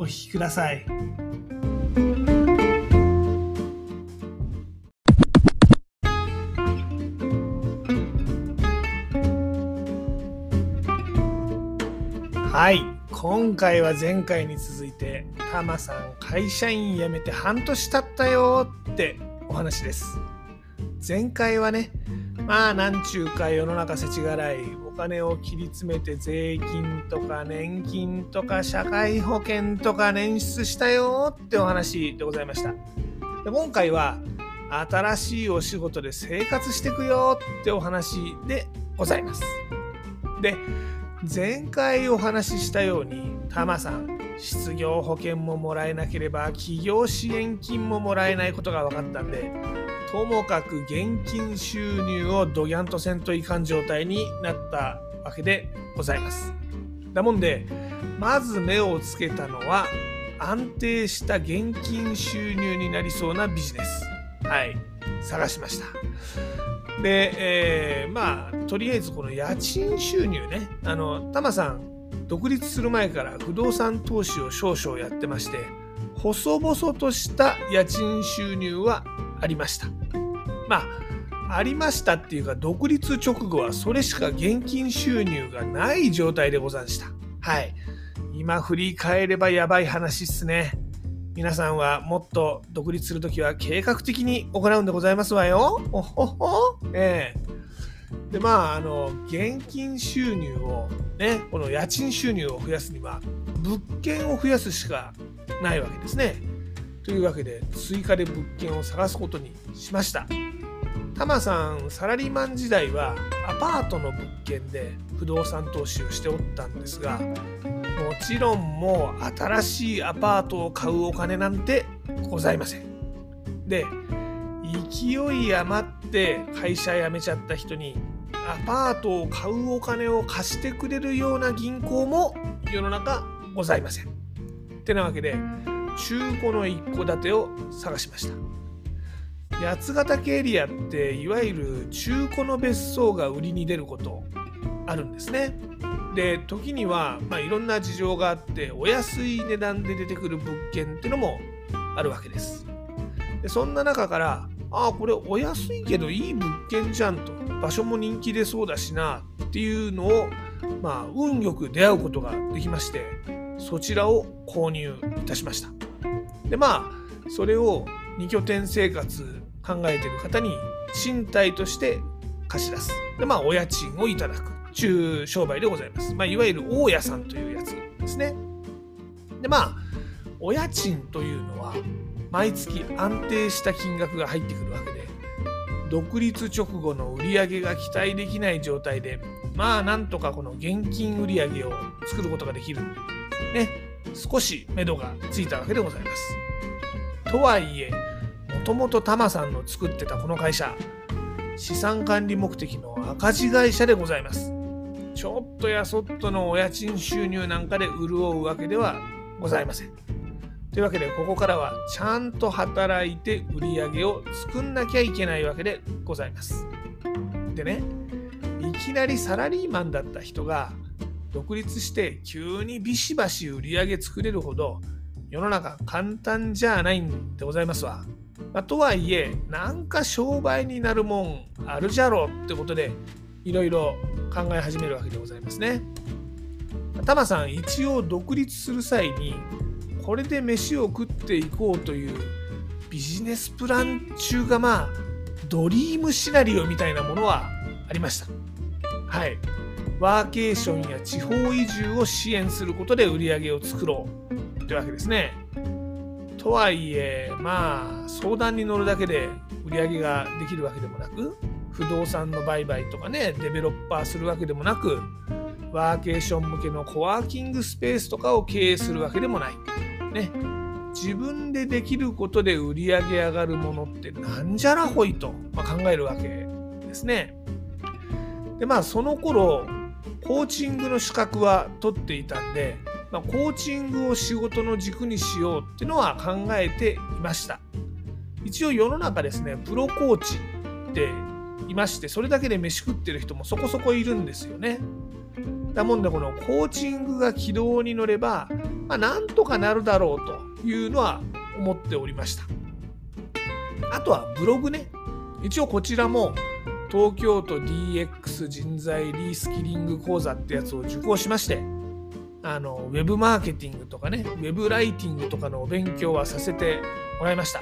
お聞きください。はい、今回は前回に続いて、タマさん会社員辞めて半年経ったよってお話です。前回はね、まあなんちゅうか世の中世知辛い金を切り詰めて税金とか年金とか社会保険とか捻出したよってお話でございました。で今回は新しいお仕事で生活していくよってお話でございます。で、前回お話ししたようにタマさん失業保険ももらえなければ企業支援金ももらえないことが分かったんでともかく現金収入をドギャンとせんといかん状態になったわけでございます。だもんでまず目をつけたのは安定した現金収入になりそうなビジネス。はい、探しました。で、えーまあとりあえずこの家賃収入ねあのタマさん独立する前から不動産投資を少々やってまして細々とした家賃収入はありましたまあありましたっていうか独立直後はそれしか現金収入がない状態でござんしたはい今振り返ればやばい話っすね皆さんはもっと独立するときは計画的に行うんでございますわよ。おほほ。ええで、まあ、あの、現金収入を、ね、この家賃収入を増やすには、物件を増やすしかないわけですね。というわけで、追加で物件を探すことにしました。タマさん、サラリーマン時代は、アパートの物件で不動産投資をしておったんですが、もちろんもう新しいアパートを買うお金なんてございません。で、勢い余って会社辞めちゃった人にアパートを買うお金を貸してくれるような銀行も世の中ございません。ってなわけで中古の一戸建てを探しました。八ヶ岳エリアっていわゆる中古の別荘が売りに出ることあるんですね。で時には、まあ、いろんな事情があってお安い値段で出てくる物件っていうのもあるわけです。でそんな中からああこれお安いけどいい物件じゃんと場所も人気出そうだしなっていうのを、まあ、運よく出会うことができましてそちらを購入いたしました。でまあそれを2拠点生活考えてる方に賃貸として貸し出す。でまあお家賃をいただく。中商売でございます。まあ、いわゆる大家さんというやつですね。で、まあ、お家賃というのは、毎月安定した金額が入ってくるわけで、独立直後の売り上げが期待できない状態で、まあ、なんとかこの現金売り上げを作ることができる。ね、少し目処がついたわけでございます。とはいえ、もともとタマさんの作ってたこの会社、資産管理目的の赤字会社でございます。ちょっとやそっとのお家賃収入なんかで潤うわけではございません。というわけでここからはちゃんと働いて売り上げを作んなきゃいけないわけでございます。でねいきなりサラリーマンだった人が独立して急にビシバシ売り上げ作れるほど世の中簡単じゃないんでございますわ。まあ、とはいえなんか商売になるもんあるじゃろってことでいろいろ考え始めるわけでございますね。タマさん一応独立する際にこれで飯を食っていこうというビジネスプラン中がまあドリームシナリオみたいなものはありました。はい。ワーケーションや地方移住を支援することで売り上げを作ろうというわけですね。とはいえまあ相談に乗るだけで売り上げができるわけでもなく不動産の売買とかねデベロッパーするわけでもなくワーケーション向けのコワーキングスペースとかを経営するわけでもない、ね、自分でできることで売り上げ上がるものってなんじゃらほいと、まあ考えるわけですね。でまあその頃コーチングの資格は取っていたんで、まあ、コーチングを仕事の軸にしようっていうのは考えていました。一応世の中ですねプロコーチっていましてそれだけで飯食ってる人もそこそこいるんですよね。だもんでこのコーチングが軌道に乗れば、まあ、なんとかなるだろうというのは思っておりました。あとはブログね。一応こちらも東京都 DX 人材リスキリング講座ってやつを受講しましてあのウェブマーケティングとかねウェブライティングとかのお勉強はさせてもらいました。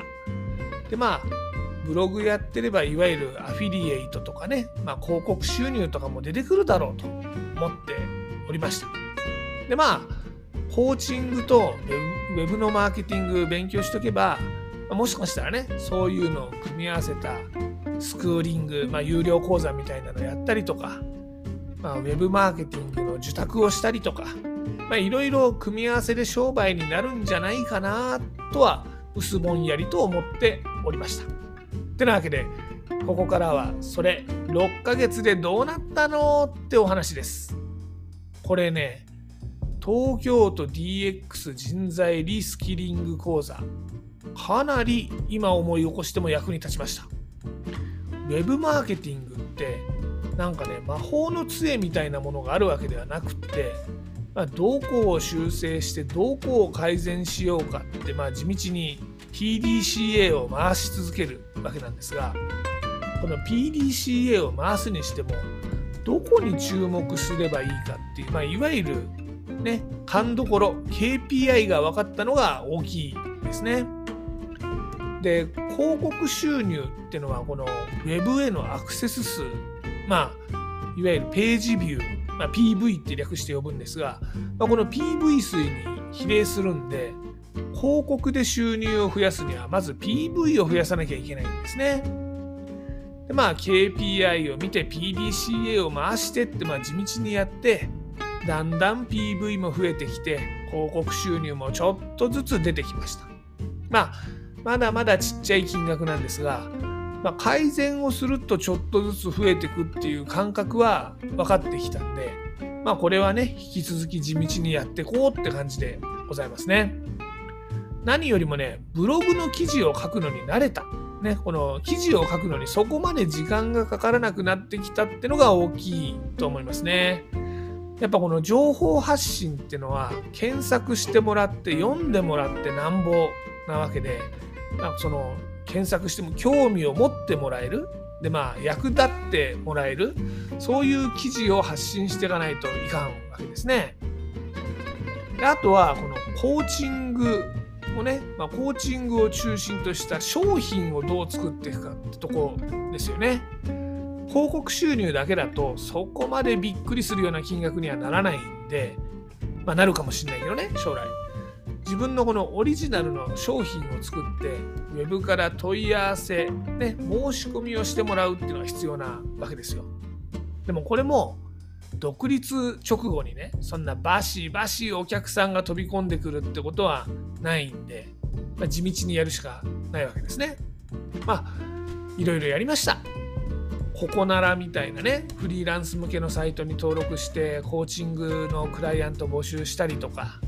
でまあブログやってればいわゆるアフィリエイトとかね、まあ、広告収入とかも出てくるだろうと思っておりました。でまあコーチングとウェブのマーケティング勉強しとけばもしかしたらねそういうのを組み合わせたスクーリング、まあ、有料講座みたいなのやったりとか、まあ、ウェブマーケティングの受託をしたりとかいろいろ組み合わせで商売になるんじゃないかなとは薄ぼんやりと思っておりました。ってなわけでここからはそれ6ヶ月でどうなったのってお話です。これね東京都 DX 人材リスキリング講座かなり今思い起こしても役に立ちました。ウェブマーケティングってなんかね魔法の杖みたいなものがあるわけではなくって、まあ、どこを修正してどこを改善しようかって、まあ、地道に PDCA を回し続けるわけなんですがこの PDCA を回すにしてもどこに注目すればいいかっていう、まあ、いわゆるね勘どころ KPI が分かったのが大きいですね。で広告収入っていうのはこのウェブへのアクセス数まあいわゆるページビュー、まあ、PV って略して呼ぶんですが、まあ、この PV 数に比例するんで広告で収入を増やすにはまず PV を増やさなきゃいけないんですね。でまあ KPI を見て PDCA を回してってまあ地道にやってだんだん PV も増えてきて広告収入もちょっとずつ出てきました。まあまだまだちっちゃい金額なんですが、まあ、改善をするとちょっとずつ増えていくっていう感覚は分かってきたんで、まあ、これはね引き続き地道にやってこうって感じでございますね。何よりもねブログの記事を書くのに慣れた。ね、この記事を書くのにそこまで時間がかからなくなってきたってのが大きいと思いますね。やっぱこの情報発信ってのは検索してもらって読んでもらってなんぼなわけでまあ、その検索しても興味を持ってもらえるでまあ役立ってもらえるそういう記事を発信していかないといかんわけですね。であとはこのコーチングをね、まあ、コーチングを中心とした商品をどう作っていくかってとこですよね。広告収入だけだとそこまでびっくりするような金額にはならないんで、まあ、なるかもしれないけどね将来。自分のこのオリジナルの商品を作ってウェブから問い合わせ、ね、申し込みをしてもらうっていうのが必要なわけですよ。でもこれも独立直後にねそんなバシバシお客さんが飛び込んでくるってことはないんで、まあ、地道にやるしかないわけですね。まあいろいろやりました。ここならみたいなねフリーランス向けのサイトに登録してコーチングのクライアント募集したりとか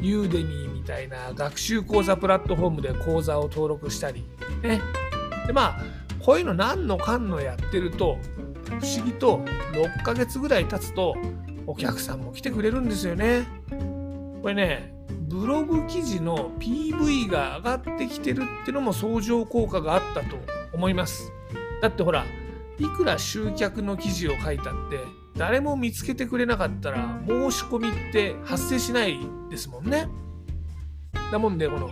ユーデミーみたいな学習講座プラットフォームで講座を登録したり、ね。で、まあ、こういうの何のかんのやってると、不思議と6ヶ月ぐらい経つと、お客さんも来てくれるんですよね。これね、ブログ記事の PV が上がってきてるってのも相乗効果があったと思います。だってほら、いくら集客の記事を書いたって、誰も見つけてくれなかったら申し込みって発生しないですもんね。だもんでこの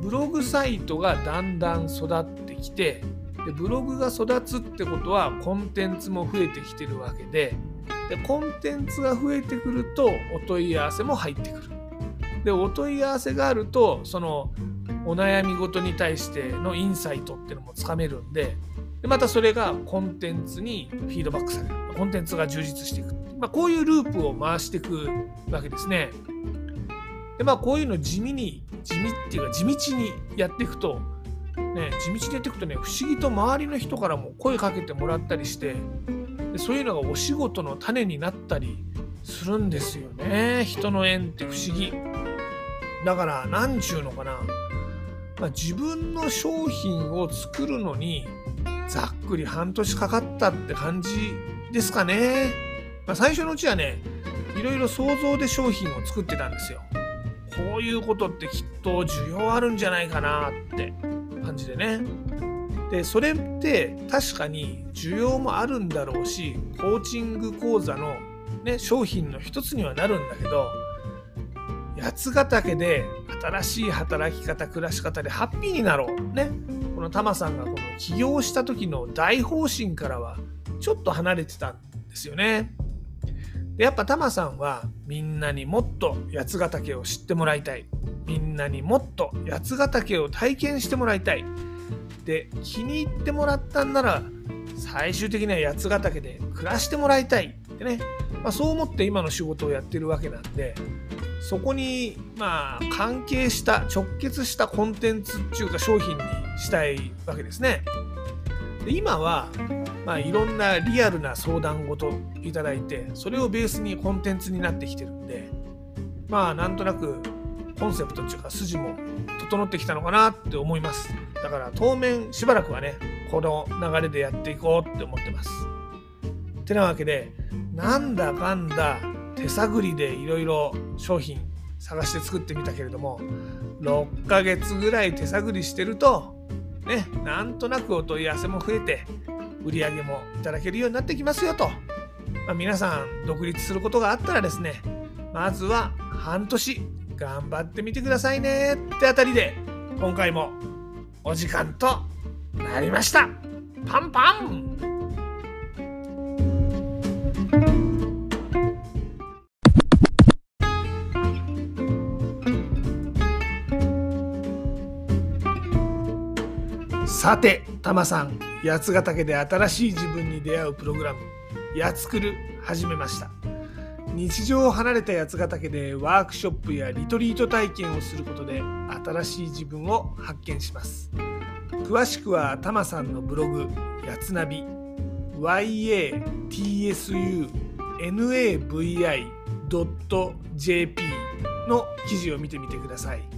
ブログサイトがだんだん育ってきてでブログが育つってことはコンテンツも増えてきてるわけででコンテンツが増えてくるとお問い合わせも入ってくる。でお問い合わせがあるとそのお悩み事に対してのインサイトっていうのもつかめるんででまたそれがコンテンツにフィードバックされる。コンテンツが充実していく、まあ、こういうループを回していくわけですね。でまあこういうの地味に地味っていうか地道にやっていくとね地道にやっていくとね不思議と周りの人からも声かけてもらったりしてでそういうのがお仕事の種になったりするんですよね。人の縁って不思議。だから何ちゅうのかな、まあ、自分の商品を作るのにざっくり半年かかったって感じですかね、まあ、最初のうちはねいろいろ想像で商品を作ってたんですよ。こういうことってきっと需要あるんじゃないかなって感じでね。でそれって確かに需要もあるんだろうしコーチング講座の、ね、商品の一つにはなるんだけど八ヶ岳で新しい働き方暮らし方でハッピーになろうね。このタマさんがこの起業した時の大方針からはちょっと離れてたんですよね。でやっぱタマさんはみんなにもっと八ヶ岳を知ってもらいたい。みんなにもっと八ヶ岳を体験してもらいたい。で気に入ってもらったんなら最終的には八ヶ岳で暮らしてもらいたい。ってね、まあ、そう思って今の仕事をやってるわけなんでそこにまあ関係した直結したコンテンツっていうか商品にしたいわけですね。で今はまあいろんなリアルな相談事いただいてそれをベースにコンテンツになってきてるんでまあなんとなくコンセプトっていうか筋も整ってきたのかなって思いますだから当面しばらくはねこの流れでやっていこうって思ってますてなわけでなんだかんだ手探りでいろいろ商品探して作ってみたけれども6ヶ月ぐらい手探りしてるとねなんとなくお問い合わせも増えて売り上げもいただけるようになってきますよと、まあ、皆さん独立することがあったらですねまずは半年頑張ってみてくださいねってあたりで今回もお時間となりました。パンパン。さてタマさん八ヶ岳で新しい自分に出会うプログラム「やつくる」始めました。日常を離れた八ヶ岳でワークショップやリトリート体験をすることで新しい自分を発見します。詳しくはタマさんのブログ「やつナビ」yatsunavi.jp の記事を見てみてください。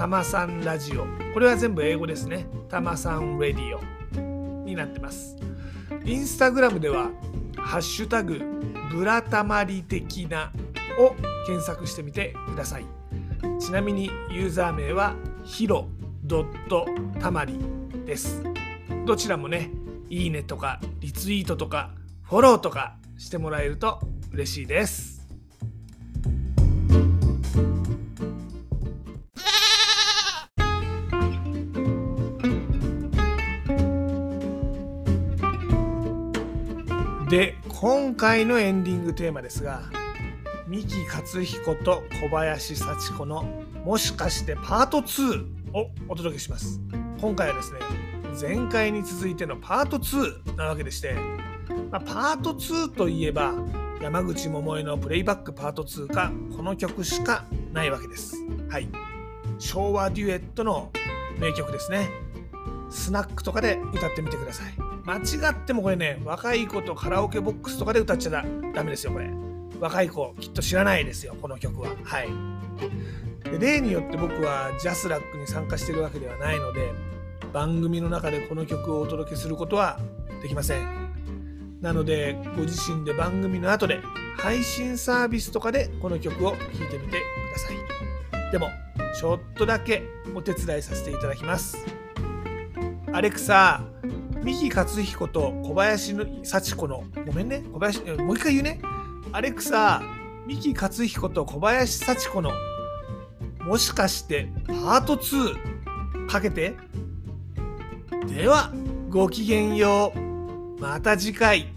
たまさんラジオ。これは全部英語ですね。たまさんラディオ。になってます。インスタグラムではハッシュタグブラタマリ的なを検索してみてください。ちなみにユーザー名はヒロドットたまりです。どちらもねいいねとかリツイートとかフォローとかしてもらえると嬉しいです。で今回のエンディングテーマですが三木克彦と小林幸子の「もしかしてパート2」をお届けします。今回はですね前回に続いてのパート2なわけでして、まあ、パート2といえば山口百恵のプレイバックパート2かこの曲しかないわけです。はい。昭和デュエットの名曲ですね。スナックとかで歌ってみてください。間違ってもこれね若い子とカラオケボックスとかで歌っちゃダメですよこれ。若い子きっと知らないですよこの曲は。はい。で例によって僕はジャスラックに参加してるわけではないので番組の中でこの曲をお届けすることはできません。なのでご自身で番組の後で配信サービスとかでこの曲を聴いてみてください。でもちょっとだけお手伝いさせていただきます。アレクサ三木克彦と小林幸子のごめんね。小林もう一回言うね。アレクサ三木克彦と小林幸子のもしかしてパート2かけて？ではごきげんよう。また次回。